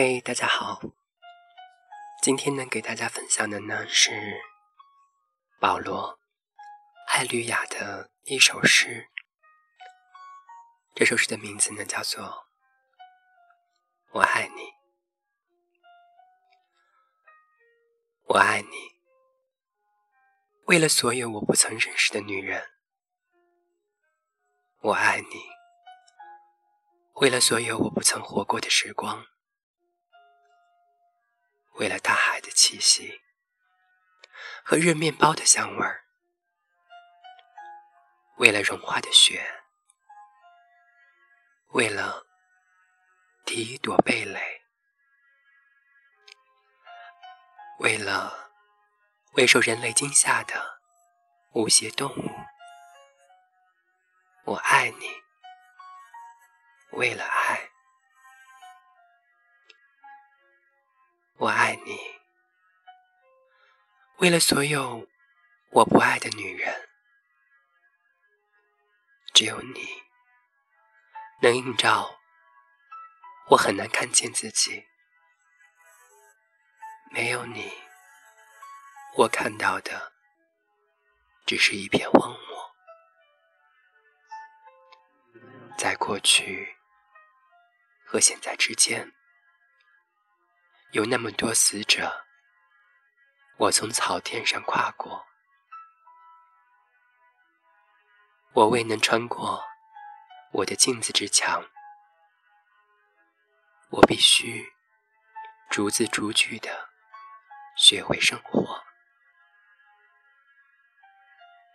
嘿，大家好。今天呢，给大家分享的呢是保罗·艾吕雅的一首诗。这首诗的名字呢叫做《我爱你》，我爱你，为了所有我不曾认识的女人；我爱你，为了所有我不曾活过的时光。为了大海的气息和热面包的香味儿，为了融化的雪，为了第一朵蓓蕾，为了未受人类惊吓的无邪动物，我爱你。为了爱。为了所有我不爱的女人，只有你能映照我很难看见自己。没有你，我看到的只是一片荒漠。在过去和现在之间。有那么多死者，我从草甸上跨过，我未能穿过我的镜子之墙，我必须逐字逐句的学会生活，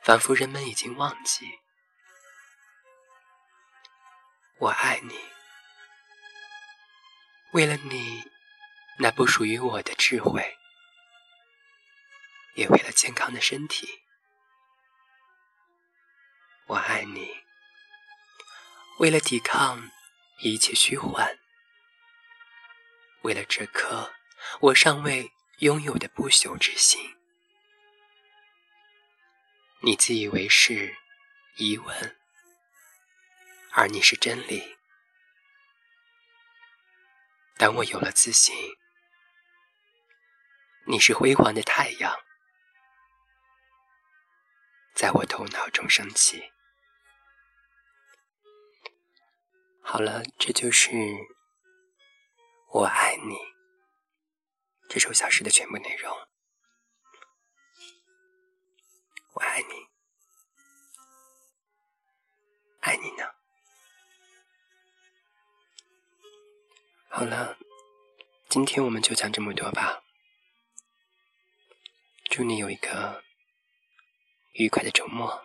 仿佛人们已经忘记，我爱你，为了你。那不属于我的智慧，也为了健康的身体，我爱你。为了抵抗一切虚幻，为了这颗我尚未拥有的不朽之心，你自以为是疑问，而你是真理。当我有了自信。你是辉煌的太阳，在我头脑中升起。好了，这就是《我爱你》这首小诗的全部内容。我爱你，爱你呢。好了，今天我们就讲这么多吧。祝你有一个愉快的周末，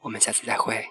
我们下次再会。